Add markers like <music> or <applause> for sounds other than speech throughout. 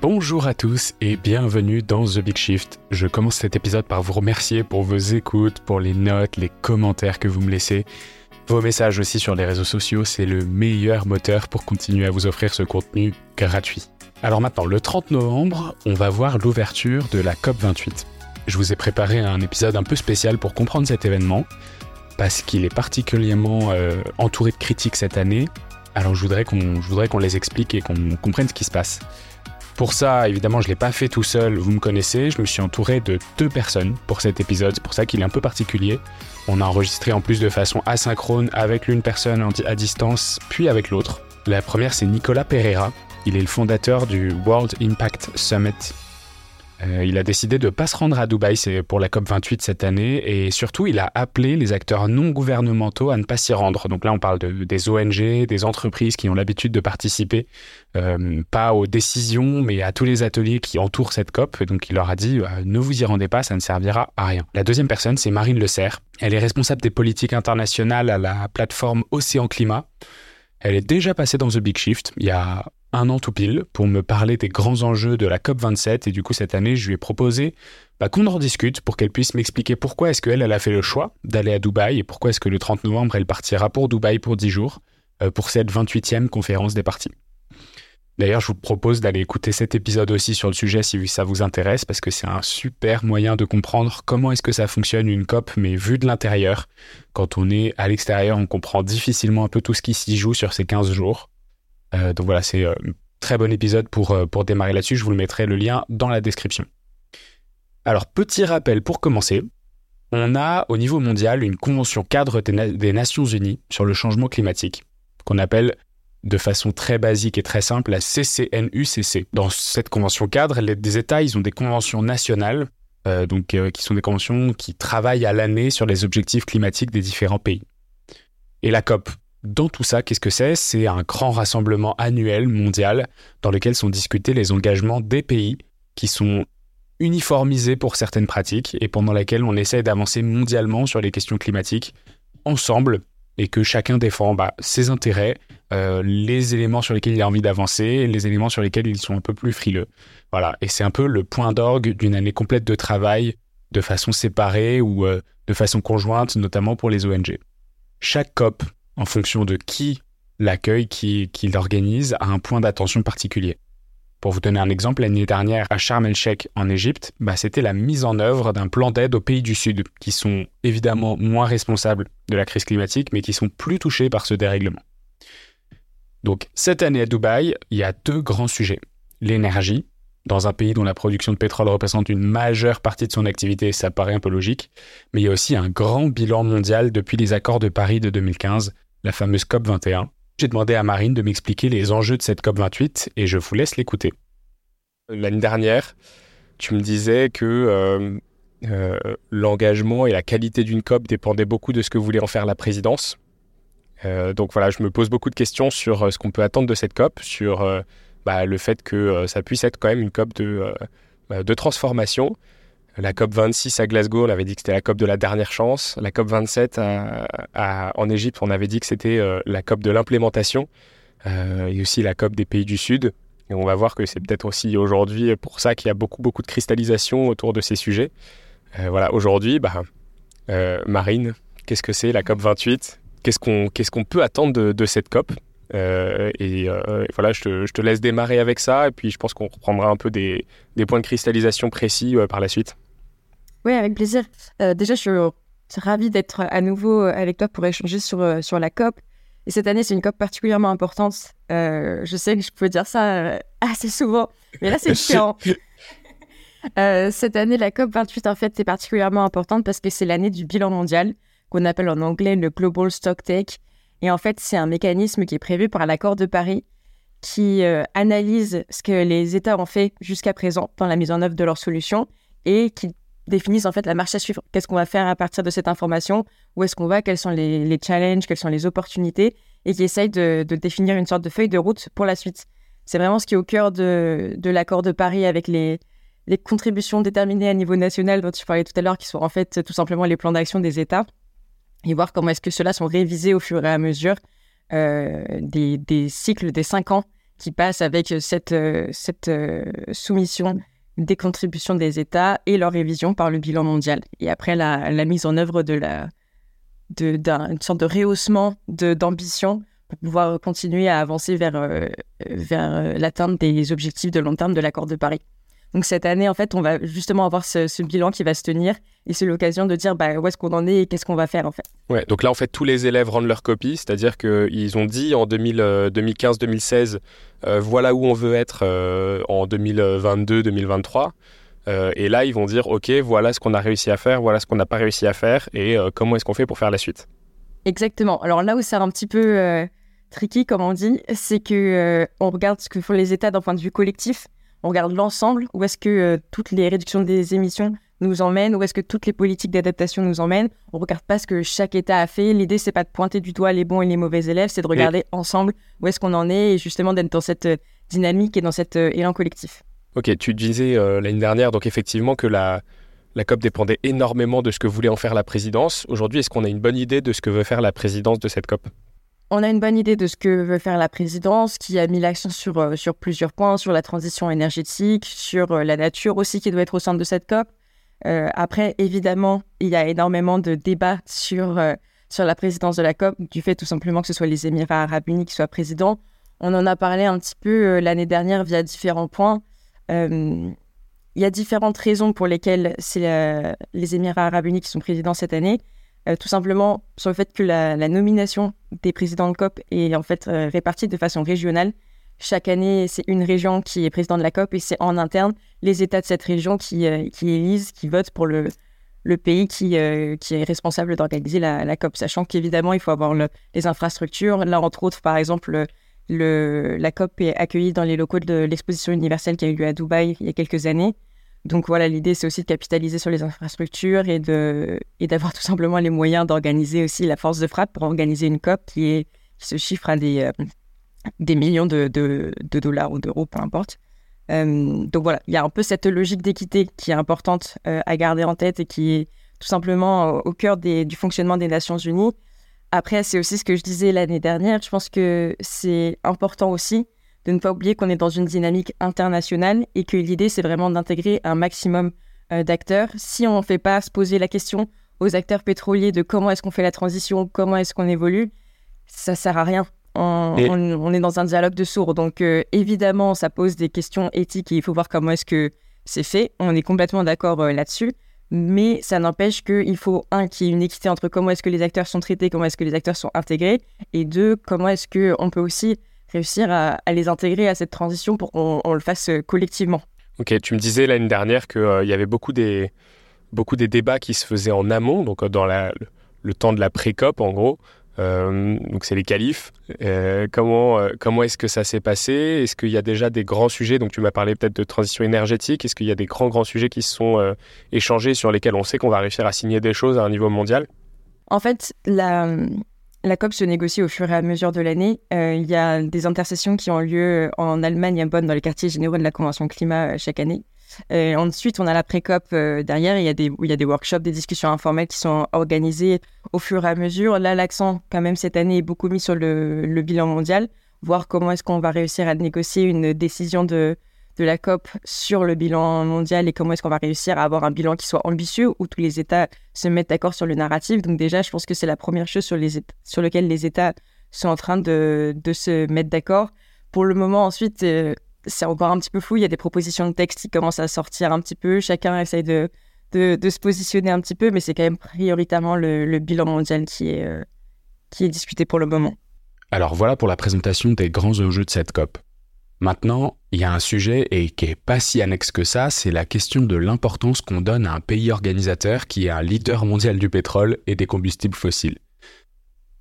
Bonjour à tous et bienvenue dans The Big Shift. Je commence cet épisode par vous remercier pour vos écoutes, pour les notes, les commentaires que vous me laissez. Vos messages aussi sur les réseaux sociaux, c'est le meilleur moteur pour continuer à vous offrir ce contenu gratuit. Alors maintenant, le 30 novembre, on va voir l'ouverture de la COP28. Je vous ai préparé un épisode un peu spécial pour comprendre cet événement, parce qu'il est particulièrement euh, entouré de critiques cette année. Alors je voudrais qu'on les explique et qu'on comprenne ce qui se passe. Pour ça, évidemment, je ne l'ai pas fait tout seul, vous me connaissez, je me suis entouré de deux personnes pour cet épisode, c'est pour ça qu'il est un peu particulier. On a enregistré en plus de façon asynchrone avec l'une personne à distance, puis avec l'autre. La première, c'est Nicolas Pereira. Il est le fondateur du World Impact Summit euh, il a décidé de ne pas se rendre à Dubaï pour la COP28 cette année et surtout il a appelé les acteurs non gouvernementaux à ne pas s'y rendre. Donc là on parle de, des ONG, des entreprises qui ont l'habitude de participer, euh, pas aux décisions mais à tous les ateliers qui entourent cette COP. Donc il leur a dit euh, ne vous y rendez pas, ça ne servira à rien. La deuxième personne c'est Marine Le Serre. Elle est responsable des politiques internationales à la plateforme Océan Climat. Elle est déjà passée dans The Big Shift il y a un an tout pile pour me parler des grands enjeux de la COP27 et du coup cette année je lui ai proposé bah, qu'on en discute pour qu'elle puisse m'expliquer pourquoi est-ce qu'elle elle a fait le choix d'aller à Dubaï et pourquoi est-ce que le 30 novembre elle partira pour Dubaï pour 10 jours euh, pour cette 28e conférence des partis. D'ailleurs je vous propose d'aller écouter cet épisode aussi sur le sujet si ça vous intéresse parce que c'est un super moyen de comprendre comment est-ce que ça fonctionne une COP mais vu de l'intérieur. Quand on est à l'extérieur on comprend difficilement un peu tout ce qui s'y joue sur ces 15 jours. Euh, donc voilà, c'est un euh, très bon épisode pour, euh, pour démarrer là-dessus. Je vous le mettrai le lien dans la description. Alors, petit rappel pour commencer. On a au niveau mondial une convention cadre des, Nations Unies sur le changement climatique, qu'on appelle de façon très basique et très simple la CCNUCC. Dans cette convention cadre, les, États, ils ont des conventions nationales, donc qui sont des conventions qui travaillent à l'année sur les objectifs climatiques des différents pays. Et la COP, dans tout ça, qu'est-ce que c'est? C'est un grand rassemblement annuel mondial dans lequel sont discutés les engagements des pays qui sont uniformisés pour certaines pratiques et pendant laquelle on essaie d'avancer mondialement sur les questions climatiques ensemble et que chacun défend bah, ses intérêts, euh, les éléments sur lesquels il a envie d'avancer, les éléments sur lesquels ils sont un peu plus frileux. Voilà, et c'est un peu le point d'orgue d'une année complète de travail de façon séparée ou euh, de façon conjointe, notamment pour les ONG. Chaque COP en fonction de qui l'accueille, qui, l'organise, a un point d'attention particulier. Pour vous donner un exemple, l'année dernière à Sharm el-Sheikh en Égypte, bah, c'était la mise en œuvre d'un plan d'aide aux pays du Sud, qui sont évidemment moins responsables de la crise climatique, mais qui sont plus touchés par ce dérèglement. Donc cette année à Dubaï, il y a deux grands sujets. L'énergie, dans un pays dont la production de pétrole représente une majeure partie de son activité, ça paraît un peu logique, mais il y a aussi un grand bilan mondial depuis les accords de Paris de 2015, la fameuse COP 21. J'ai demandé à Marine de m'expliquer les enjeux de cette COP 28 et je vous laisse l'écouter. L'année dernière, tu me disais que euh, euh, l'engagement et la qualité d'une COP dépendaient beaucoup de ce que voulait en faire la présidence. Euh, donc voilà, je me pose beaucoup de questions sur ce qu'on peut attendre de cette COP, sur bah, le fait que ça puisse être quand même une COP de, bah, de transformation, la COP 26 à Glasgow, on avait dit que c'était la COP de la dernière chance. La COP 27 en Égypte, on avait dit que c'était euh, la COP de l'implémentation. Euh, et aussi la COP des pays du Sud. Et on va voir que c'est peut-être aussi aujourd'hui pour ça qu'il y a beaucoup, beaucoup de cristallisation autour de ces sujets. Euh, voilà, aujourd'hui, bah, Marine, qu'est-ce que c'est la COP 28 Qu'est-ce qu'on qu'est-ce qu'on peut attendre de, cette COP? Et, voilà, je te, je te, laisse démarrer avec ça, et puis je pense qu'on reprendra un peu des, des points de cristallisation précis par la suite. Oui, avec plaisir. Euh, déjà, je suis ravie d'être à nouveau euh, avec toi pour échanger sur, euh, sur la COP. Et cette année, c'est une COP particulièrement importante. je sais que je peux dire ça assez souvent, mais là, c'est différent. <laughs> cette année, la COP 28, en fait, c'est particulièrement importante parce que c'est l'année du bilan mondial, qu'on appelle en anglais le Global Stock Take. Et en fait, c'est un mécanisme qui est prévu par l'accord de Paris qui analyse ce que les États ont fait jusqu'à présent dans la mise en œuvre de leurs solutions et qui définissent en fait la marche à suivre. Qu'est-ce qu'on va faire à partir de cette information? Où est-ce qu'on va? Quels sont les, challenges? Quelles sont les opportunités? Et qui essayent de, définir une sorte de feuille de route pour la suite. C'est vraiment ce qui est au cœur de, l'accord de Paris avec les, contributions déterminées à niveau national dont tu parlais tout à l'heure, qui sont en fait tout simplement les plans d'action des États, et voir comment est-ce que ceux-là sont révisés au fur et à mesure des, des, cycles des cinq ans qui passent avec cette, cette soumission des contributions des États et leur révision par le bilan mondial. Et après la, mise en œuvre de la d'une sorte de rehaussement d'ambition pour pouvoir continuer à avancer vers, vers l'atteinte des objectifs de long terme de l'accord de Paris. Donc cette année, en fait, on va justement avoir ce, bilan qui va se tenir et c'est l'occasion de dire bah, où est-ce qu'on en est et qu'est-ce qu'on va faire en fait. Ouais, donc là en fait tous les élèves rendent leur copie, c'est-à-dire qu'ils ont dit en 2015-2016 euh, euh, voilà où on veut être euh, en 2022-2023. et là, ils vont dire, OK, voilà ce qu'on a réussi à faire, voilà ce qu'on n'a pas réussi à faire, et comment est-ce qu'on fait pour faire la suite? Exactement. Alors là où c'est un petit peu tricky, comme on dit, c'est que on regarde ce que font les États d'un point de vue collectif on regarde l'ensemble, où est-ce que euh, toutes les réductions des émissions nous emmènent, où est-ce que toutes les politiques d'adaptation nous emmènent? On ne regarde pas ce que chaque État a fait. L'idée, c'est pas de pointer du doigt les bons et les mauvais élèves, c'est de regarder ensemble où est-ce qu'on en est et justement d'être dans cette euh, dynamique et dans cet euh, élan collectif. Ok, tu disais l'année dernière, donc effectivement, que la, la COP dépendait énormément de ce que voulait en faire la présidence. Aujourd'hui, est-ce qu'on a une bonne idée de ce que veut faire la présidence de cette COP? On a une bonne idée de ce que veut faire la présidence, qui a mis l'accent sur, euh, plusieurs points, sur la transition énergétique, sur euh, la nature aussi qui doit être au centre de cette COP. Euh, après, évidemment, il y a énormément de débats sur, sur la présidence de la COP, du fait tout simplement que ce soit les Émirats arabes unis qui soient présidents. On en a parlé un petit peu l'année dernière via différents points. il y a différentes raisons pour lesquelles c'est les Émirats arabes unis qui sont présidents cette année. Euh, tout simplement sur le fait que la, nomination des présidents de COP est en fait euh, répartie de façon régionale. Chaque année, c'est une région qui est président de la COP et c'est en interne les États de cette région qui, euh, qui élisent, qui votent pour le, le pays qui, qui est responsable d'organiser la, COP, sachant qu'évidemment, il faut avoir les infrastructures. Là, entre autres, par exemple, le, la COP est accueillie dans les locaux de l'exposition universelle qui a eu lieu à Dubaï il y a quelques années. Donc voilà, l'idée, c'est aussi de capitaliser sur les infrastructures et, de, et d'avoir <laughs> tout simplement les moyens d'organiser aussi la force de frappe pour organiser une COP qui, est, se chiffre à des, euh, des millions de, de, dollars ou d'euros, peu importe. Euh, donc voilà, il y a un peu cette logique d'équité qui est importante euh, à garder en tête et qui est tout simplement au cœur du fonctionnement des Nations Unies. Après, c'est aussi ce que je disais l'année dernière. Je pense que c'est important aussi de ne pas oublier qu'on est dans une dynamique internationale et que l'idée, c'est vraiment d'intégrer un maximum euh, d'acteurs. Si on ne fait pas se poser la question aux acteurs pétroliers de comment est-ce qu'on fait la transition, comment est-ce qu'on évolue, ça sert à rien. On, est dans un dialogue de sourds. Donc, euh, évidemment, ça pose des questions éthiques et il faut voir comment est-ce que c'est fait. On est complètement d'accord euh, là-dessus. Mais ça n'empêche qu'il faut, un, qu'il y ait une équité entre comment est-ce que les acteurs sont traités, comment est-ce que les acteurs sont intégrés, et deux, comment est-ce qu'on peut aussi réussir à, les intégrer à cette transition pour qu'on le fasse euh, collectivement. Ok, tu me disais l'année dernière qu'il euh, y avait beaucoup des, beaucoup des débats qui se faisaient en amont, donc euh, dans la, le temps de la pré-COP en gros. donc c'est les qualifs. comment comment est-ce que ça s'est passé? Est-ce qu'il y a déjà des grands sujets? Donc tu m'as parlé peut-être de transition énergétique. Est-ce qu'il y a des grands grands sujets qui se sont échangés sur lesquels on sait qu'on va réussir à signer des choses à un niveau mondial? En fait, la, la COP se négocie au fur et à mesure de l'année. Euh, il y a des intercessions qui ont lieu en Allemagne à Bonn dans les quartiers généraux de la Convention climat euh, chaque année. Euh, ensuite, on a la pré-COP derrière. Il y, a des, il y a des workshops, des discussions informelles qui sont organisées au fur et à mesure. Là, l'accent, quand même, cette année est beaucoup mis sur le bilan mondial, voir comment est-ce qu'on va réussir à négocier une décision de, de la COP sur le bilan mondial et comment est-ce qu'on va réussir à avoir un bilan qui soit ambitieux où tous les États se mettent d'accord sur le narratif. Donc déjà, je pense que c'est la première chose sur, laquelle les États sont en train de, se mettre d'accord. Pour le moment, ensuite, euh, c'est encore un petit peu flou. Il y a des propositions de texte qui commencent à sortir un petit peu. Chacun essaye de, se positionner un petit peu, mais c'est quand même prioritairement le, bilan mondial euh, qui est discuté pour le moment. Alors voilà pour la présentation des grands enjeux de cette COP. Maintenant, il y a un sujet et qui est pas si annexe que ça, c'est la question de l'importance qu'on donne à un pays organisateur qui est un leader mondial du pétrole et des combustibles fossiles.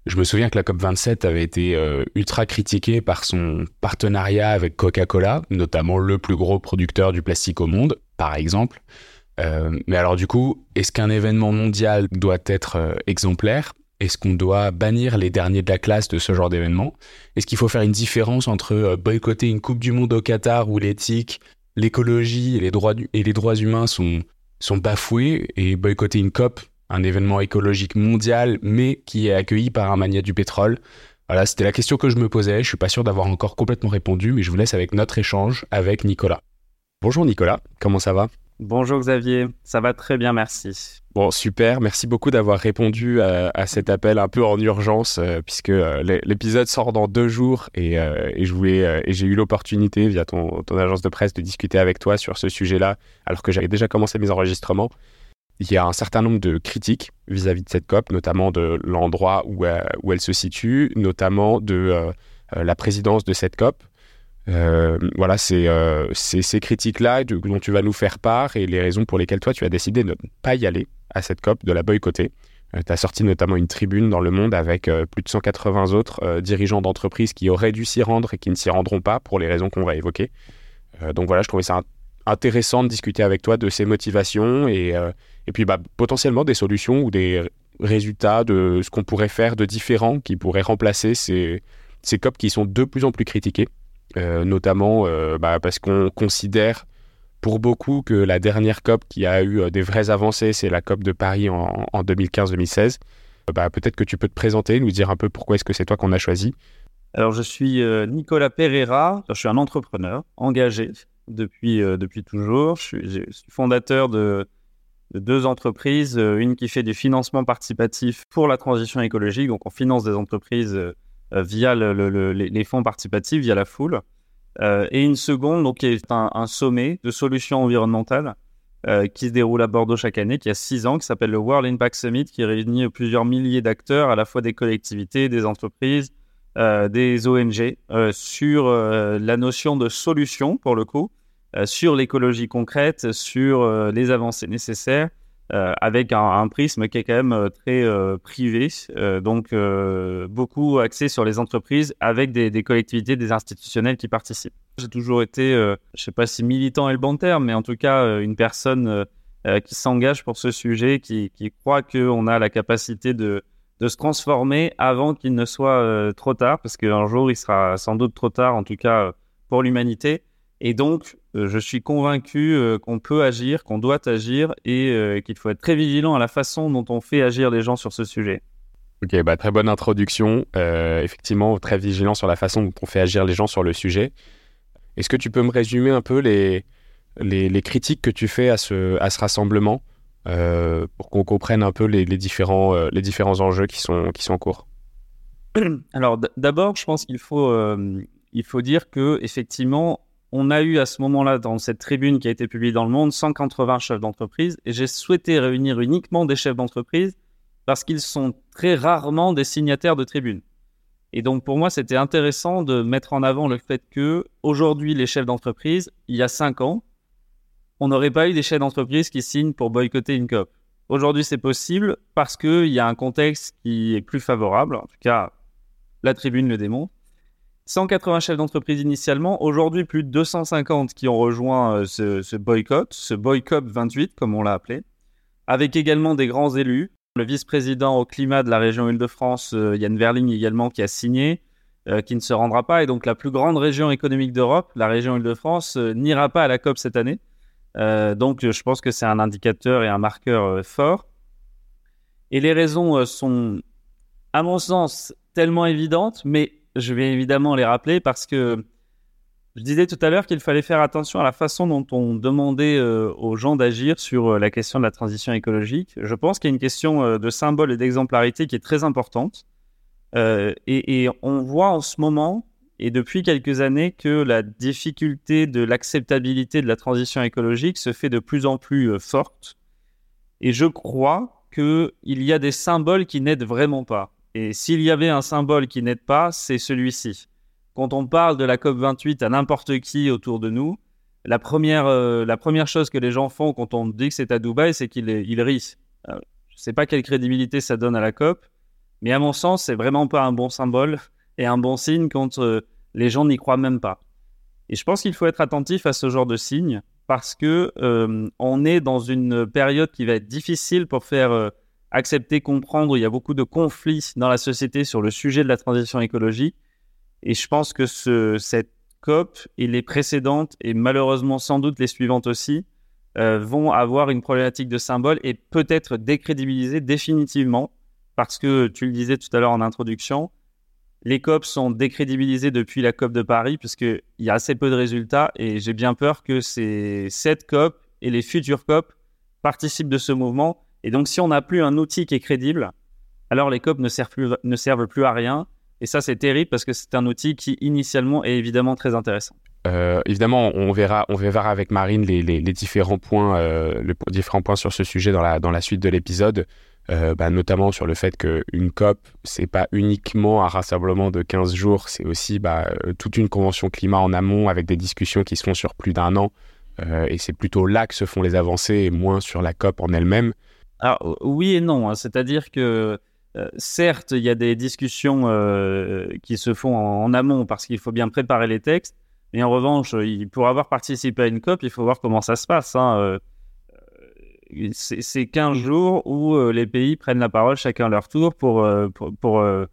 Je me souviens que la COP27 avait été euh, ultra critiquée par son partenariat avec Coca-Cola, notamment le plus gros producteur du plastique au monde, par exemple. Euh, mais alors du coup, est-ce qu'un événement mondial doit être euh, exemplaire? Est-ce qu'on doit bannir les derniers de la classe de ce genre d'événement? Est-ce qu'il faut faire une différence entre euh, boycotter une Coupe du Monde au Qatar où l'éthique, l'écologie et les droits, humains sont, bafoués et boycotter une COP, un événement écologique mondial mais qui est accueilli par un mania du pétrole? Voilà, c'était la question que je me posais. Je suis pas sûr d'avoir encore complètement répondu, mais je vous laisse avec notre échange avec Nicolas. Bonjour Nicolas, comment ça va? Bonjour Xavier, ça va très bien, merci. Bon, super, merci beaucoup d'avoir répondu à, cet appel un peu en urgence, euh, puisque euh, l'épisode sort dans deux jours et, euh, j'ai eu l'opportunité via ton, agence de presse de discuter avec toi sur ce sujet-là, alors que j'avais déjà commencé mes enregistrements. Il y a un certain nombre de critiques vis-à-vis de cette COP, notamment de l'endroit où, elle se situe, notamment de la présidence de cette COP. Euh, voilà, c'est euh, ces critiques-là dont tu vas nous faire part et les raisons pour lesquelles toi, tu as décidé de ne pas y aller à cette COP, de la boycotter. Euh, tu as sorti notamment une tribune dans Le Monde avec plus de 180 autres dirigeants d'entreprises qui auraient dû s'y rendre et qui ne s'y rendront pas pour les raisons qu'on va évoquer. donc voilà, je trouvais ça intéressant de discuter avec toi de ces motivations et, puis bah, potentiellement des solutions ou des résultats de ce qu'on pourrait faire de différent qui pourrait remplacer ces, ces COP qui sont de plus en plus critiqués. Euh, notamment euh, bah, parce qu'on considère pour beaucoup que la dernière COP qui a eu euh, des vraies avancées, c'est la COP de Paris en, 2015-2016. Bah, Peut-être que tu peux te présenter, nous dire un peu pourquoi est-ce que c'est toi qu'on a choisi. Alors, je suis Nicolas Pereira, je suis un entrepreneur engagé depuis, depuis toujours. Je suis, fondateur de, deux entreprises, une qui fait du financement participatif pour la transition écologique, donc on finance des entreprises euh, via les fonds participatifs, via la foule. Euh, et une seconde, donc, qui est un, sommet de solutions environnementales euh, qui se déroule à Bordeaux chaque année, qui a six ans, qui s'appelle le World Impact Summit, qui réunit plusieurs milliers d'acteurs, à la fois des collectivités, des entreprises, des ONG, sur la notion de solution, pour le coup, sur l'écologie concrète, sur les avancées nécessaires euh, avec un, prisme qui est quand même euh, très euh, privé, donc beaucoup axé sur les entreprises avec des, collectivités, des institutionnels qui participent. J'ai toujours été, je ne sais pas si militant est le bon terme, mais en tout cas une personne qui s'engage pour ce sujet, qui, qui croit qu'on a la capacité de, de se transformer avant qu'il ne soit trop tard, parce qu'un jour il sera sans doute trop tard, en tout cas pour l'humanité. Et donc, euh, je suis convaincu euh, qu'on peut agir, qu'on doit agir et euh, qu'il faut être très vigilant à la façon dont on fait agir les gens sur ce sujet. Ok, bah, très bonne introduction. effectivement, très vigilant sur la façon dont on fait agir les gens sur le sujet. Est-ce que tu peux me résumer un peu les, les, critiques que tu fais à ce, à ce rassemblement pour qu'on comprenne un peu les, les différents, les différents enjeux qui sont, qui sont en cours? Alors d'abord, je pense qu'il faut, il faut dire que effectivement, on a eu à ce moment-là, dans cette tribune qui a été publiée dans le monde, 180 chefs d'entreprise. Et j'ai souhaité réunir uniquement des chefs d'entreprise parce qu'ils sont très rarement des signataires de tribune. Et donc pour moi, c'était intéressant de mettre en avant le fait que aujourd'hui, les chefs d'entreprise, il y a cinq ans, on n'aurait pas eu des chefs d'entreprise qui signent pour boycotter une COP. Aujourd'hui, c'est possible parce qu'il y a un contexte qui est plus favorable. En tout cas, la tribune le démontre. 180 chefs d'entreprise initialement, aujourd'hui plus de 250 qui ont rejoint euh, ce, boycott, ce boycott 28 comme on l'a appelé, avec également des grands élus, le vice-président au climat de la région Île-de-France, euh, Yann Verling également, qui a signé, euh, qui ne se rendra pas, et donc la plus grande région économique d'Europe, la région Île-de-France, n'ira pas à la COP cette année. donc je pense que c'est un indicateur et un marqueur fort. Et les raisons sont, à mon sens, tellement évidentes, mais je vais évidemment les rappeler parce que je disais tout à l'heure qu'il fallait faire attention à la façon dont on demandait euh, aux gens d'agir sur euh, la question de la transition écologique. Je pense qu'il y a une question euh, de symbole et d'exemplarité qui est très importante. Et, et, on voit en ce moment, et depuis quelques années, que la difficulté de l'acceptabilité de la transition écologique se fait de plus en plus forte. Et je crois qu'il y a des symboles qui n'aident vraiment pas. Et s'il y avait un symbole qui n'aide pas, c'est celui-ci. Quand on parle de la COP28 à n'importe qui autour de nous, la première, euh, la première chose que les gens font quand on dit que c'est à Dubaï, c'est qu'ils ils rient. Euh, je ne sais pas quelle crédibilité ça donne à la COP, mais à mon sens, c'est vraiment pas un bon symbole et un bon signe quand euh, les gens n'y croient même pas. Et je pense qu'il faut être attentif à ce genre de signes parce que on est dans une période qui va être difficile pour faire accepter, comprendre. Il y a beaucoup de conflits dans la société sur le sujet de la transition écologique. Et je pense que ce, cette COP et les précédentes, et malheureusement sans doute les suivantes aussi, euh, vont avoir une problématique de symbole et peut-être décrédibiliser définitivement, parce que tu le disais tout à l'heure en introduction, les COP sont décrédibilisées depuis la COP de Paris, puisqu'il y a assez peu de résultats, et j'ai bien peur que ces, cette COP et les futures COP participent de ce mouvement. Et donc, si on n'a plus un outil qui est crédible, alors les COP ne servent plus, ne servent plus à rien. Et ça, c'est terrible parce que c'est un outil qui, initialement, est évidemment très intéressant. Euh, évidemment, on verra, on verra avec Marine les, différents points, euh, les différents points sur ce sujet dans la, suite de l'épisode. Euh, bah, notamment sur le fait qu'une COP, c'est pas uniquement un rassemblement de 15 jours, c'est aussi bah, toute une convention climat en amont avec des discussions qui se font sur plus d'un an. Et c'est plutôt là que se font les avancées et moins sur la COP en elle-même. Alors, oui et non. Hein. C'est-à-dire que certes, il y a des discussions qui se font en, en amont parce qu'il faut bien préparer les textes. Mais en revanche, pour avoir participé à une COP, il faut voir comment ça se passe. Hein c'est 15 jours où euh, les pays prennent la parole chacun à leur tour pour, euh, pour, euh,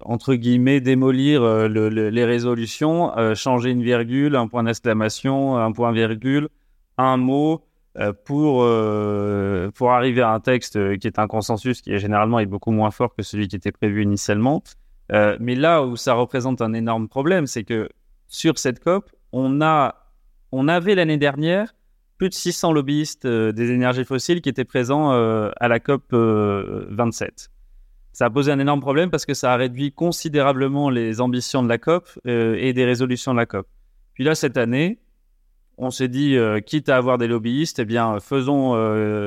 entre guillemets, démolir les résolutions, changer une virgule, un point d'exclamation, un point virgule, un mot, pour, pour arriver à un texte qui est un consensus qui est généralement est beaucoup moins fort que celui qui était prévu initialement. mais là où ça représente un énorme problème, c'est que sur cette COP, on, a, on avait l'année dernière plus de 600 lobbyistes euh, des énergies fossiles qui étaient présents euh, à la COP 27. Euh, ça a posé un énorme problème parce que ça a réduit considérablement les ambitions de la COP et des résolutions de la COP. Puis là, cette année, on s'est dit, quitte à avoir des lobbyistes, eh bien, faisons,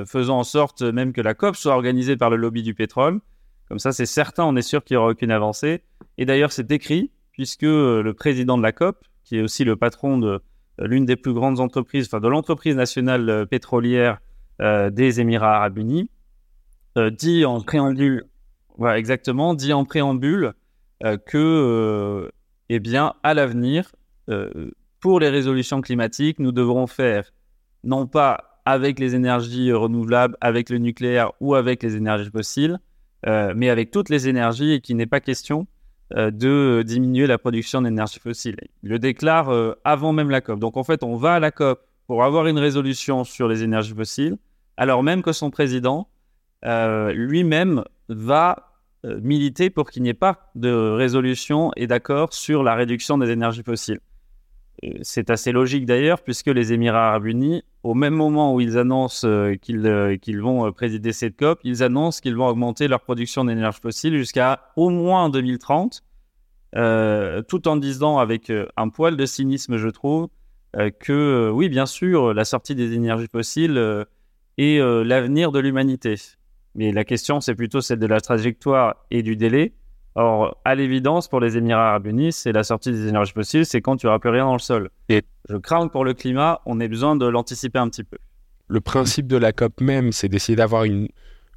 faisons en sorte même que la COP soit organisée par le lobby du pétrole. Comme ça, c'est certain, on est sûr qu'il n'y aura aucune avancée. Et d'ailleurs, c'est écrit, puisque le président de la COP, qui est aussi le patron de, euh, l'une des plus grandes entreprises, enfin de l'entreprise nationale euh, pétrolière euh, des Émirats Arabes Unis, dit en préambule, voilà, exactement, dit en préambule que, eh bien, à l'avenir, pour les résolutions climatiques, nous devrons faire non pas avec les énergies renouvelables, avec le nucléaire ou avec les énergies fossiles, mais avec toutes les énergies et qu'il n'est pas question euh, de diminuer la production d'énergie fossile. Il le déclare euh, avant même la COP. Donc en fait, on va à la COP pour avoir une résolution sur les énergies fossiles, alors même que son président euh, lui-même va militer pour qu'il n'y ait pas de résolution et d'accord sur la réduction des énergies fossiles. C'est assez logique d'ailleurs, puisque les Émirats arabes unis, au même moment où ils annoncent qu'ils vont présider cette COP, ils annoncent qu'ils vont augmenter leur production d'énergie fossile jusqu'à au moins 2030, tout en disant avec un poil de cynisme, je trouve, que oui, bien sûr, la sortie des énergies fossiles est l'avenir de l'humanité. Mais la question, c'est plutôt celle de la trajectoire et du délai. Or, à l'évidence, pour les Émirats arabes unis, c'est la sortie des énergies fossiles, c'est quand tu n'auras plus rien dans le sol. Et je crains que pour le climat, on ait besoin de l'anticiper un petit peu. Le principe de la COP même, c'est d'essayer d'avoir un,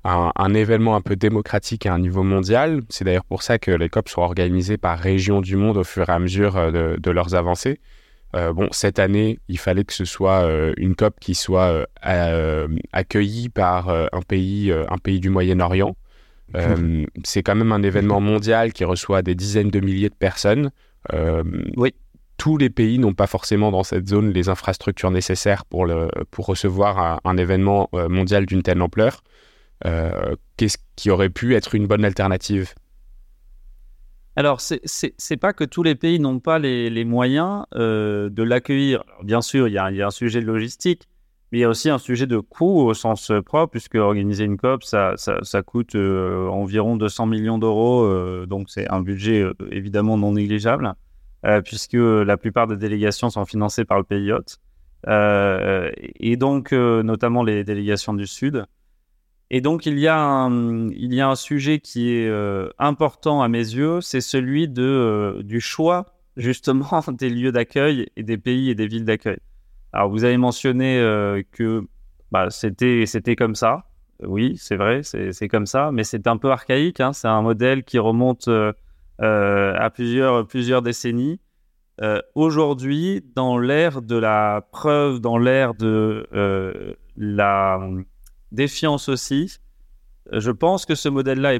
un, événement un peu démocratique à un niveau mondial. C'est d'ailleurs pour ça que les COP sont organisées par région du monde au fur et à mesure euh, de, leurs avancées. Euh, bon, cette année, il fallait que ce soit euh, une COP qui soit accueillie par un, pays, un pays du Moyen-Orient. Euh, c'est quand même un événement mondial qui reçoit des dizaines de milliers de personnes. Euh, oui. Tous les pays n'ont pas forcément dans cette zone les infrastructures nécessaires pour, le, pour recevoir un, événement euh, mondial d'une telle ampleur. Qu'est-ce qui aurait pu être une bonne alternative? Alors, c'est pas que tous les pays n'ont pas les, les moyens de l'accueillir. Bien sûr, il y, y, a un sujet de logistique, mais il y a aussi un sujet de coût au sens euh, propre, puisque organiser une COP, ça, ça, coûte euh, environ 200 millions d'euros. Euh, donc, c'est un budget évidemment non négligeable, puisque la plupart des délégations sont financées par le pays hôte. et donc, notamment les délégations du Sud. Et donc, il y a un, il y a un sujet qui est important à mes yeux, c'est celui de, du choix, justement, <laughs> des lieux d'accueil et des pays et des villes d'accueil. Alors, vous avez mentionné euh, que bah, c'était comme ça. Oui, c'est vrai, c'est comme ça, mais c'est un peu archaïque. Hein. C'est un modèle qui remonte euh, euh, à plusieurs, plusieurs décennies. Aujourd'hui, dans l'ère de la preuve, dans l'ère de la défiance aussi, je pense que ce modèle-là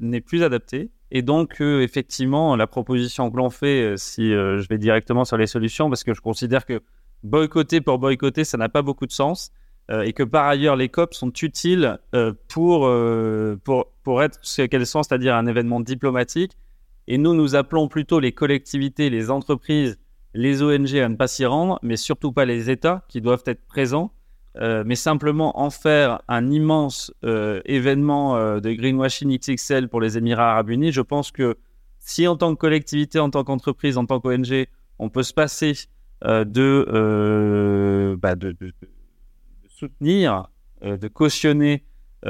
n'est plus, adapté. Et donc, effectivement, la proposition que l'on fait, si je vais directement sur les solutions, parce que je considère que boycotter pour boycotter, ça n'a pas beaucoup de sens. Euh, et que par ailleurs, les COP sont utiles euh, pour, euh, pour, pour être ce qu'elles sont, c'est-à-dire un événement diplomatique. Et nous, nous appelons plutôt les collectivités, les entreprises, les ONG à ne pas s'y rendre, mais surtout pas les États qui doivent être présents, mais simplement en faire un immense événement de greenwashing XXL pour les Émirats arabes unis. Je pense que si en tant que collectivité, en tant qu'entreprise, en tant qu'ONG, on peut se passer de, bah de, de, soutenir, de cautionner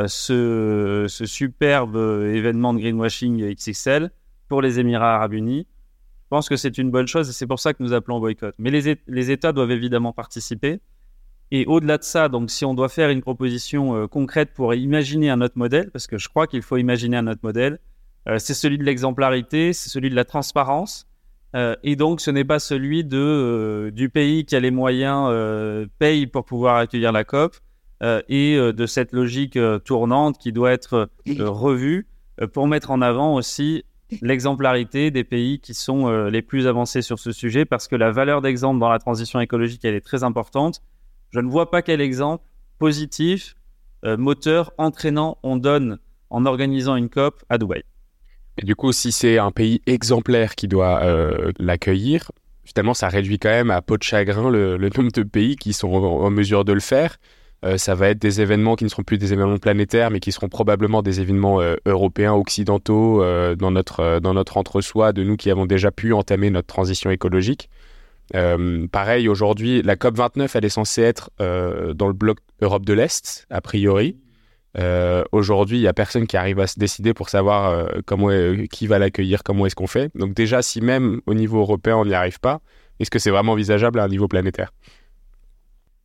ce, superbe événement de greenwashing XXL pour les Émirats arabes unis, je pense que c'est une bonne chose et c'est pour ça que nous appelons au boycott. Mais les, États doivent évidemment participer. Et au-delà de ça, donc si on doit faire une proposition euh, concrète pour imaginer un autre modèle, parce que je crois qu'il faut imaginer un autre modèle, euh, c'est celui de l'exemplarité, c'est celui de la transparence. Euh, et donc, ce n'est pas celui euh, du pays qui a les moyens euh, paye pour pouvoir accueillir la COP et de cette logique tournante qui doit être revue pour mettre en avant aussi l'exemplarité des pays qui sont euh, les plus avancés sur ce sujet parce que la valeur d'exemple dans la transition écologique, elle est très importante. Je ne vois pas quel exemple positif, euh, moteur, entraînant on donne en organisant une COP à Dubaï. Et du coup, si c'est un pays exemplaire qui doit euh, l'accueillir, finalement, ça réduit quand même à peau de chagrin le, nombre de pays qui sont en, mesure de le faire. Euh, ça va être des événements qui ne seront plus des événements planétaires, mais qui seront probablement des événements euh, européens, occidentaux, dans notre, dans notre entre-soi, de nous qui avons déjà pu entamer notre transition écologique. Pareil, aujourd'hui, la COP29, elle est censée être dans le bloc Europe de l'Est, a priori. Aujourd'hui, il n'y a personne qui arrive à se décider pour savoir comment, qui va l'accueillir, comment est-ce qu'on fait. Donc déjà, si même au niveau européen, on n'y arrive pas, est-ce que c'est vraiment envisageable à un niveau planétaire?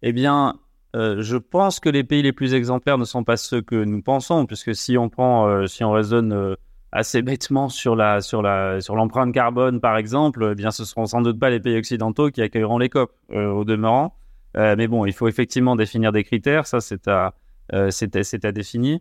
Eh bien, euh, je pense que les pays les plus exemplaires ne sont pas ceux que nous pensons, puisque si on prend, euh, si on raisonne euh, assez bêtement sur la sur la sur l'empreinte carbone par exemple, eh bien ce seront sans doute pas les pays occidentaux qui accueilleront les COP au demeurant. mais bon, il faut effectivement définir des critères, ça c'est à c'est à, définir.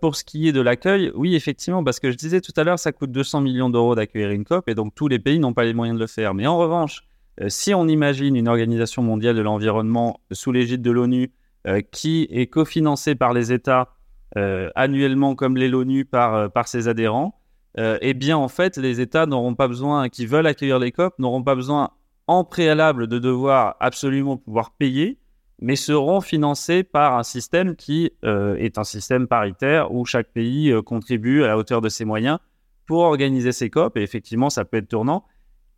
pour ce qui est de l'accueil, oui effectivement, parce que je disais tout à l'heure, ça coûte 200 millions d'euros d'accueillir une COP, et donc tous les pays n'ont pas les moyens de le faire. Mais en revanche, euh, si on imagine une organisation mondiale de l'environnement sous l'égide de l'ONU euh, qui est cofinancée par les États euh, annuellement comme les l'ONU par, par ses adhérents, eh bien en fait les États n'auront pas besoin, qui veulent accueillir les COP, n'auront pas besoin en préalable de devoir absolument pouvoir payer, mais seront financés par un système qui est un système paritaire où chaque pays contribue à la hauteur de ses moyens pour organiser ces COP. Et effectivement, ça peut être tournant.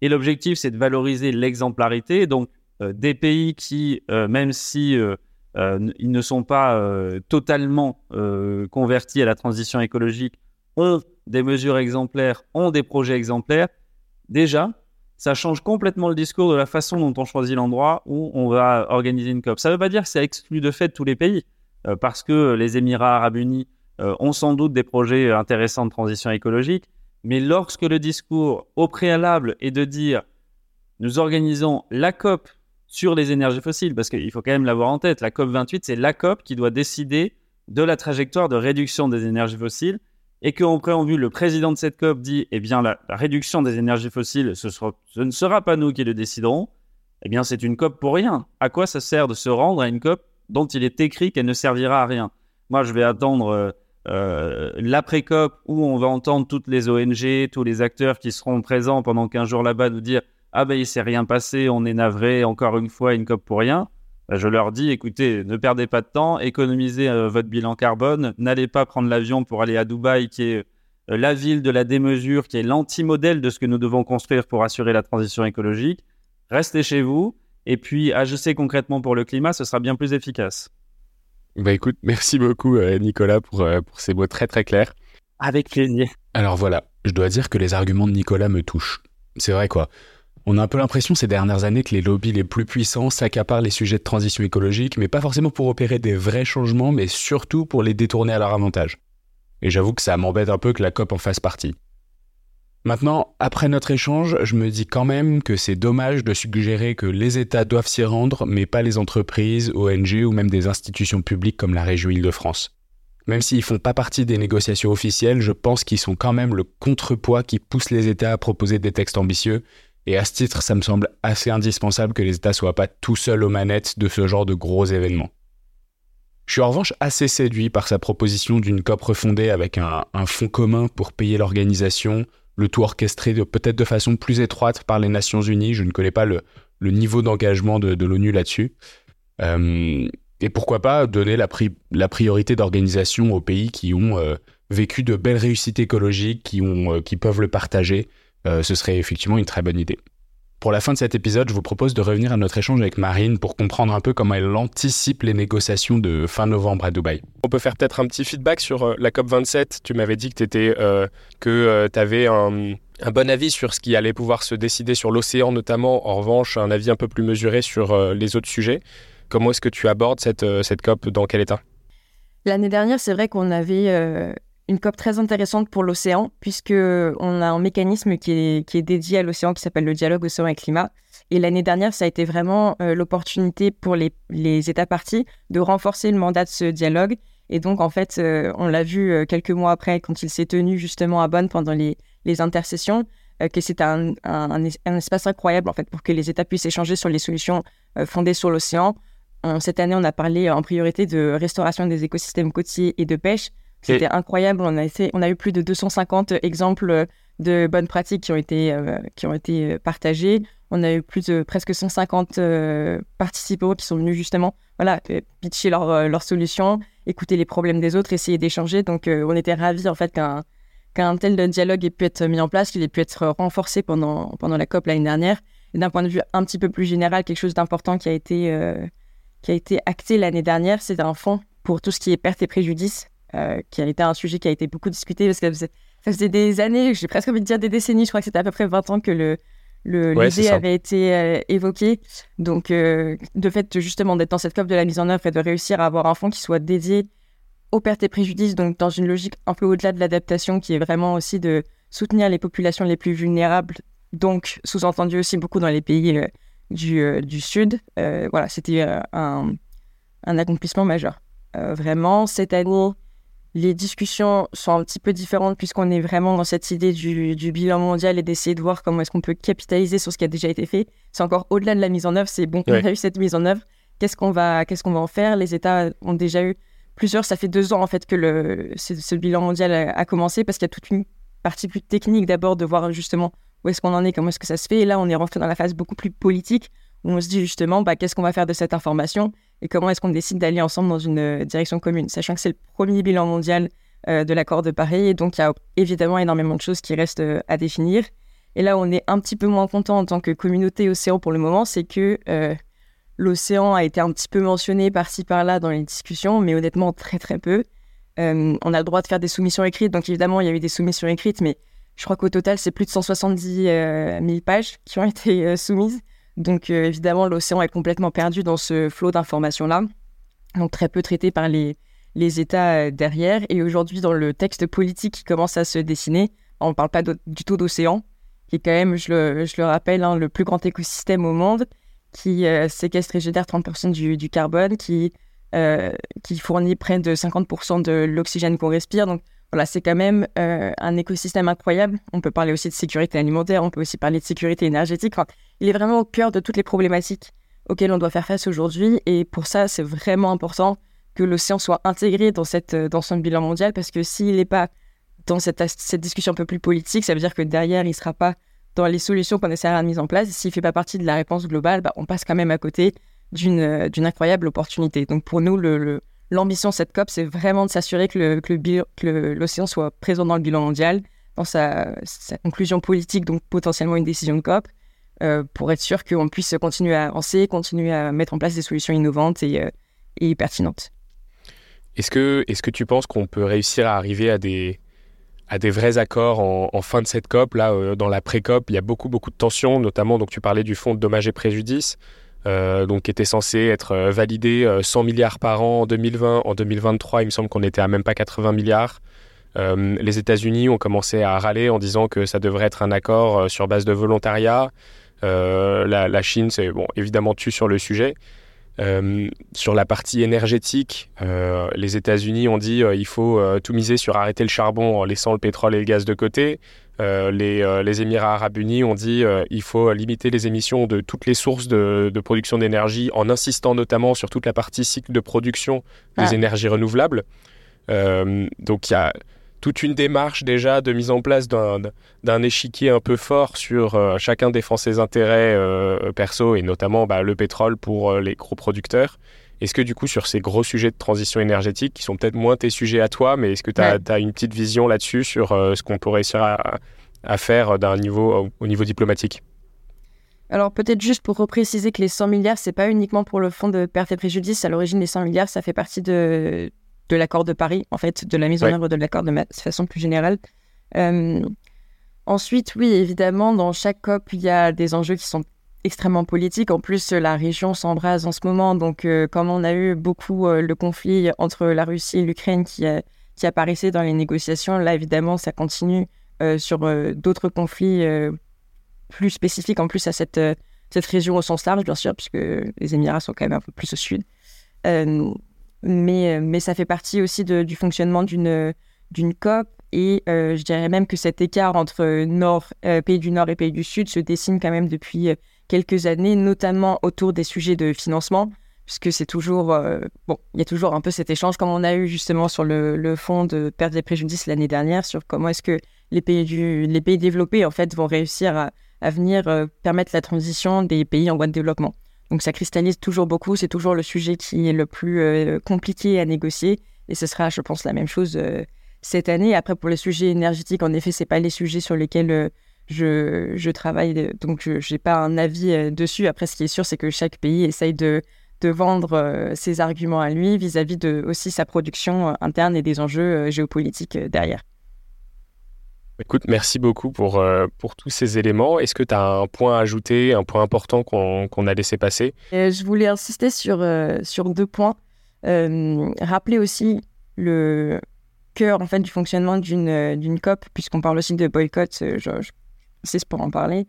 Et l'objectif, c'est de valoriser l'exemplarité. Donc, euh, des pays qui, euh, même si euh, euh ils ne sont pas euh, totalement convertis à la transition écologique, ont des mesures exemplaires, ont des projets exemplaires. Déjà, ça change complètement le discours de la façon dont on choisit l'endroit où on va organiser une COP. Ça ne veut pas dire que ça exclut de fait tous les pays, parce que les Émirats arabes unis ont sans doute des projets intéressants de transition écologique, mais lorsque le discours au préalable est de dire nous organisons la COP sur les énergies fossiles, parce qu'il faut quand même l'avoir en tête, la COP 28, c'est la COP qui doit décider de la trajectoire de réduction des énergies fossiles, et qu'en préambule, le président de cette COP dit, eh bien, la, réduction des énergies fossiles, ce, ne sera pas nous qui le déciderons, eh bien, c'est une COP pour rien. À quoi ça sert de se rendre à une COP dont il est écrit qu'elle ne servira à rien? Moi, je vais attendre... Euh, euh, l'après-COP où on va entendre toutes les ONG, tous les acteurs qui seront présents pendant 15 jours là-bas nous dire Ah ben il s'est rien passé, on est navré, encore une fois, une COP pour rien. Ben, je leur dis écoutez, ne perdez pas de temps, économisez euh, votre bilan carbone, n'allez pas prendre l'avion pour aller à Dubaï, qui est euh, la ville de la démesure, qui est l'anti-modèle de ce que nous devons construire pour assurer la transition écologique. Restez chez vous, et puis agissez concrètement pour le climat, ce sera bien plus efficace. Bah écoute, merci beaucoup euh, Nicolas pour, pour ces mots très très clairs. Avec plaisir. Alors voilà, je dois dire que les arguments de Nicolas me touchent. C'est vrai quoi. On a un peu l'impression ces dernières années que les lobbies les plus puissants s'accaparent les sujets de transition écologique, mais pas forcément pour opérer des vrais changements, mais surtout pour les détourner à leur avantage. Et j'avoue que ça m'embête un peu que la COP en fasse partie. Maintenant, après notre échange, je me dis quand même que c'est dommage de suggérer que les États doivent s'y rendre, mais pas les entreprises, ONG ou même des institutions publiques comme la région Île-de-France. Même s'ils font pas partie des négociations officielles, je pense qu'ils sont quand même le contrepoids qui pousse les États à proposer des textes ambitieux, et à ce titre, ça me semble assez indispensable que les États soient pas tout seuls aux manettes de ce genre de gros événements. Je suis en revanche assez séduit par sa proposition d'une COP refondée avec un, fonds commun pour payer l'organisation, le tout orchestré peut-être de façon plus étroite par les Nations Unies. Je ne connais pas le, niveau d'engagement de, l'ONU là-dessus. Euh, et pourquoi pas donner la, priorité d'organisation aux pays qui ont euh, vécu de belles réussites écologiques, qui, qui peuvent le partager. Ce serait effectivement une très bonne idée. Pour la fin de cet épisode, je vous propose de revenir à notre échange avec Marine pour comprendre un peu comment elle anticipe les négociations de fin novembre à Dubaï. On peut faire peut-être un petit feedback sur euh, la COP27. Tu m'avais dit que tu euh, euh, avais un, bon avis sur ce qui allait pouvoir se décider sur l'océan notamment. En revanche, un avis un peu plus mesuré sur les autres sujets. Comment est-ce que tu abordes cette, cette COP? Dans quel état? L'année dernière, c'est vrai qu'on avait une COP très intéressante pour l'océan, puisque on a un mécanisme qui est, dédié à l'océan qui s'appelle le dialogue océan et climat. Et l'année dernière, ça a été vraiment euh, l'opportunité pour les, États partis de renforcer le mandat de ce dialogue. Et donc, en fait, euh, on l'a vu euh, quelques mois après, quand il s'est tenu justement à Bonn pendant les, intercessions, que c'est un, un, un, espace incroyable en fait pour que les États puissent échanger sur les solutions fondées sur l'océan. Cette année, on a parlé en priorité de restauration des écosystèmes côtiers et de pêche. C'était incroyable. On a, eu plus de 250 exemples de bonnes pratiques qui ont été, euh, qui ont été euh, partagées. On a eu plus de presque 150 euh, participants qui sont venus justement voilà, pitcher leurs leur solutions, écouter les problèmes des autres, essayer d'échanger. Donc, on était ravis en fait qu'un tel dialogue ait pu être mis en place, qu'il ait pu être renforcé pendant, la COP l'année dernière. D'un point de vue un petit peu plus général, quelque chose d'important qui a été, a acté l'année dernière, c'est un fonds pour tout ce qui est perte et préjudice euh, qui a été un sujet qui a été beaucoup discuté parce que ça faisait, des années, j'ai presque envie de dire des décennies, je crois que c'était à peu près 20 ans que le, l'idée avait été euh, évoquée. Donc, euh, de fait, justement, d'être dans cette COP de la mise en œuvre et de réussir à avoir un fonds qui soit dédié aux pertes et préjudices, donc dans une logique un peu au-delà de l'adaptation, qui est vraiment aussi de soutenir les populations les plus vulnérables, donc sous-entendu aussi beaucoup dans les pays du, du, Sud. voilà, c'était un, un, accomplissement majeur. vraiment, cette année, les discussions sont un petit peu différentes puisqu'on est vraiment dans cette idée du, bilan mondial et d'essayer de voir comment est-ce qu'on peut capitaliser sur ce qui a déjà été fait. C'est encore au-delà de la mise en œuvre. C'est bon, on a eu cette mise en œuvre. Qu'est-ce qu'on va, qu'est-ce qu'on va en faire? Les États ont déjà eu plusieurs. Ça fait deux ans en fait que le, ce, bilan mondial a, commencé parce qu'il y a toute une partie plus technique d'abord de voir justement où est-ce qu'on en est, comment est-ce que ça se fait. Et là, on est rentré dans la phase beaucoup plus politique où on se dit justement bah, qu'est-ce qu'on va faire de cette information? Et comment est-ce qu'on décide d'aller ensemble dans une euh, direction commune, sachant que c'est le premier bilan mondial euh, de l'accord de Paris, et donc il y a évidemment énormément de choses qui restent euh, à définir. Et là, on est un petit peu moins content en tant que communauté océan pour le moment, c'est que l'océan a été un petit peu mentionné par-ci par-là dans les discussions, mais honnêtement très très peu. on a le droit de faire des soumissions écrites, donc évidemment il y a eu des soumissions écrites, mais je crois qu'au total c'est plus de 170 000 pages qui ont <laughs> été soumises. Donc euh, évidemment, l'océan est complètement perdu dans ce flot d'informations-là, donc très peu traité par les, les États euh, derrière. Et aujourd'hui, dans le texte politique qui commence à se dessiner, on ne parle pas du tout d'océan, qui est quand même, je le, je le rappelle, hein, le plus grand écosystème au monde, qui euh, séquestre et génère 30% du, du, carbone, qui, qui fournit près de 50% de l'oxygène qu'on respire. Donc voilà, c'est quand même un écosystème incroyable. On peut parler aussi de sécurité alimentaire, on peut aussi parler de sécurité énergétique. Il est vraiment au cœur de toutes les problématiques auxquelles on doit faire face aujourd'hui. Et pour ça, c'est vraiment important que l'océan soit intégré dans, cette, dans son bilan mondial, parce que s'il n'est pas dans cette, cette, discussion un peu plus politique, ça veut dire que derrière, il ne sera pas dans les solutions qu'on essaiera de mettre en place. S'il ne fait pas partie de la réponse globale, bah, on passe quand même à côté d'une incroyable opportunité. Donc pour nous, l'ambition de cette COP, c'est vraiment de s'assurer que, l'océan soit présent dans le bilan mondial, dans sa, conclusion politique, donc potentiellement une décision de COP, euh, pour être sûr qu'on puisse continuer à avancer, continuer à mettre en place des solutions innovantes et, euh, pertinentes. Est-ce que, est que tu penses qu'on peut réussir à arriver à des, à des vrais accords en, fin de cette COP? Là, euh, dans la pré-COP, il y a beaucoup, beaucoup de tensions, notamment, donc tu parlais du fonds de dommages et préjudices. Euh, donc qui était censé être euh, validé 100 euh, milliards par an en 2020. En 2023, il me semble qu'on était à même pas 80 milliards. les États-Unis ont commencé à râler en disant que ça devrait être un accord sur base de volontariat. La, Chine, c'est bon, évidemment tu sur le sujet. sur la partie énergétique, les États-Unis ont dit il faut tout miser sur arrêter le charbon en laissant le pétrole et le gaz de côté. Euh, euh, les, Émirats arabes unis ont dit qu'il euh, il faut limiter les émissions de toutes les sources de, production d'énergie en insistant notamment sur toute la partie cycle de production des ah. énergies renouvelables. donc toute une démarche déjà de mise en place d'un échiquier un peu fort sur euh, chacun défend ses intérêts euh, perso et notamment bah, le pétrole pour euh, les gros producteurs. Est-ce que du coup, sur ces gros sujets de transition énergétique, qui sont peut-être moins tes sujets à toi, mais est-ce que tu as, une petite vision là-dessus sur ce qu'on pourrait réussir à, à faire d'un niveau, au niveau diplomatique? Alors peut-être juste pour repréciser que les 100 milliards, c'est pas uniquement pour le fonds de perte et préjudice. À l'origine, les 100 milliards, ça fait partie de, de l'accord de Paris, en fait, de la mise en œuvre de l'accord de façon plus générale. Euh, ensuite, oui, évidemment, dans chaque COP, il y a des enjeux qui sont extrêmement politiques. En plus, la région s'embrase en ce moment. Donc, euh, comme on a eu beaucoup euh, le conflit entre la Russie et l'Ukraine qui, qui apparaissait dans les négociations, là, évidemment, ça continue sur d'autres conflits plus spécifiques, en plus, à cette, cette région au sens large, bien sûr, puisque les Émirats sont quand même un peu plus au sud mais, euh, mais ça fait partie aussi du fonctionnement d'une COP. Et euh, je dirais même que cet écart entre nord, euh, pays du Nord et pays du Sud se dessine quand même depuis quelques années, notamment autour des sujets de financement, puisque c'est toujours, bon, il y a toujours un peu cet échange, comme on a eu justement sur le, le fonds de perte des préjudices l'année dernière, sur comment est-ce que les pays, du, les pays développés, en fait, vont réussir à, à venir permettre la transition des pays en voie de développement. Donc ça cristallise toujours beaucoup, c'est toujours le sujet qui est le plus euh, compliqué à négocier et ce sera, je pense, la même chose euh, cette année. Après, pour les sujets énergétiques, en effet, c'est pas les sujets sur lesquels euh, je, travaille, donc je n'ai pas un avis dessus. Après, ce qui est sûr, c'est que chaque pays essaye de, vendre ses arguments à lui vis-à-vis de aussi sa production interne et des enjeux géopolitiques derrière. Écoute, merci beaucoup pour, euh, pour tous ces éléments. Est-ce que tu as un point à ajouter, un point important qu'on a laissé passer? Je voulais insister sur, euh, sur deux points. Euh, rappeler aussi le cœur en fait, du fonctionnement d'une COP, puisqu'on parle aussi de boycott, je, je insiste pour en parler.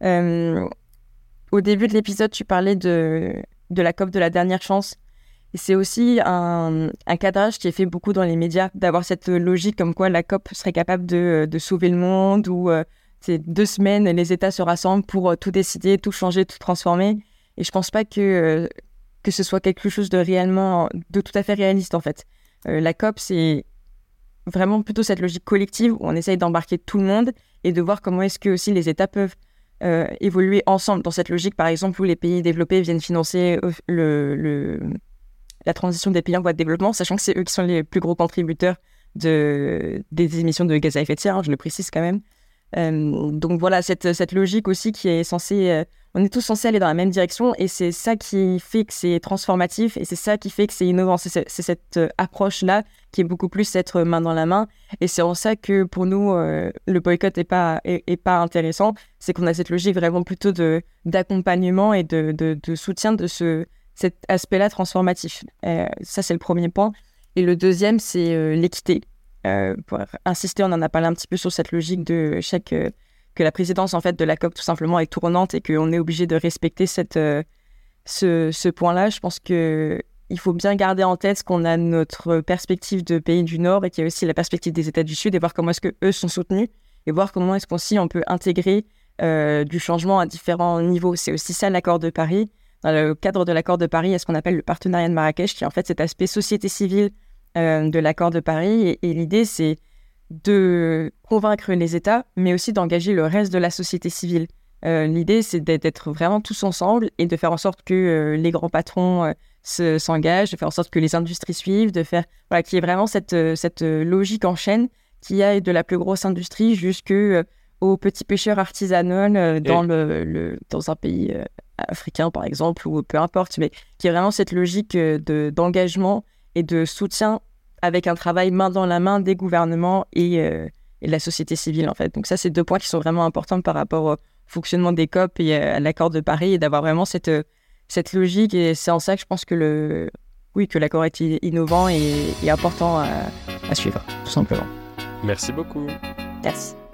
au début de l'épisode, tu parlais de, de la COP de la dernière chance c'est aussi un, cadrage qui est fait beaucoup dans les médias, d'avoir cette logique comme quoi la COP serait capable de, sauver le monde, ou euh, c'est deux semaines, les États se rassemblent pour euh, tout décider, tout changer, tout transformer. Et je pense pas que, euh, que ce soit quelque chose de réellement, de tout à fait réaliste en fait. la COP, c'est vraiment plutôt cette logique collective où on essaye d'embarquer tout le monde et de voir comment est-ce que aussi les États peuvent évoluer ensemble dans cette logique, par exemple, où les pays développés viennent financer le la transition des pays en voie de développement, sachant que c'est eux qui sont les plus gros contributeurs de, des émissions de gaz à effet de serre, hein, je le précise quand même. Euh, donc voilà, cette, cette, logique aussi qui est censée... Euh, on est tous censés aller dans la même direction et c'est ça qui fait que c'est transformatif et c'est ça qui fait que c'est innovant. C'est cette euh, approche-là qui est beaucoup plus être main dans la main et c'est en ça que pour nous, le boycott n'est pas, est, pas intéressant. C'est qu'on a cette logique vraiment plutôt d'accompagnement et de, de, de, soutien de ce, cet aspect-là transformatif. Euh, ça, c'est le premier point. Et le deuxième, c'est euh, l'équité. Euh, pour insister, on en a parlé un petit peu sur cette logique de chaque que la présidence en fait de la COP tout simplement est tournante et qu'on est obligé de respecter cette ce, point-là. Je pense que il faut bien garder en tête qu'on a notre perspective de pays du Nord et qu'il y a aussi la perspective des États du Sud et voir comment est-ce que eux sont soutenus et voir comment est-ce qu'on on peut intégrer du changement à différents niveaux. C'est aussi ça l'accord de Paris dans le cadre de l'accord de Paris, il y a ce qu'on appelle le partenariat de Marrakech, qui est en fait cet aspect société civile euh, de l'accord de Paris. Et, l'idée, c'est de convaincre les États, mais aussi d'engager le reste de la société civile. Euh, l'idée, c'est d'être vraiment tous ensemble et de faire en sorte que euh, les grands patrons s'engagent, de faire en sorte que les industries suivent, de faire voilà, qu'il y ait vraiment cette, cette logique en chaîne qui aille de la plus grosse industrie jusqu'aux petits pêcheurs artisanaux dans, le, dans un pays africain, par exemple, ou peu importe, mais qui est vraiment cette logique euh, de, d'engagement et de soutien avec un travail main dans la main des gouvernements et, euh, et, de la société civile, en fait. Donc ça, c'est deux points qui sont vraiment importants par rapport au fonctionnement des COP et à l'accord de Paris, et d'avoir vraiment cette, euh, cette logique. Et c'est en ça que je pense que le... Oui, que l'accord est innovant et, et important à, à suivre, tout simplement. Merci beaucoup. Merci.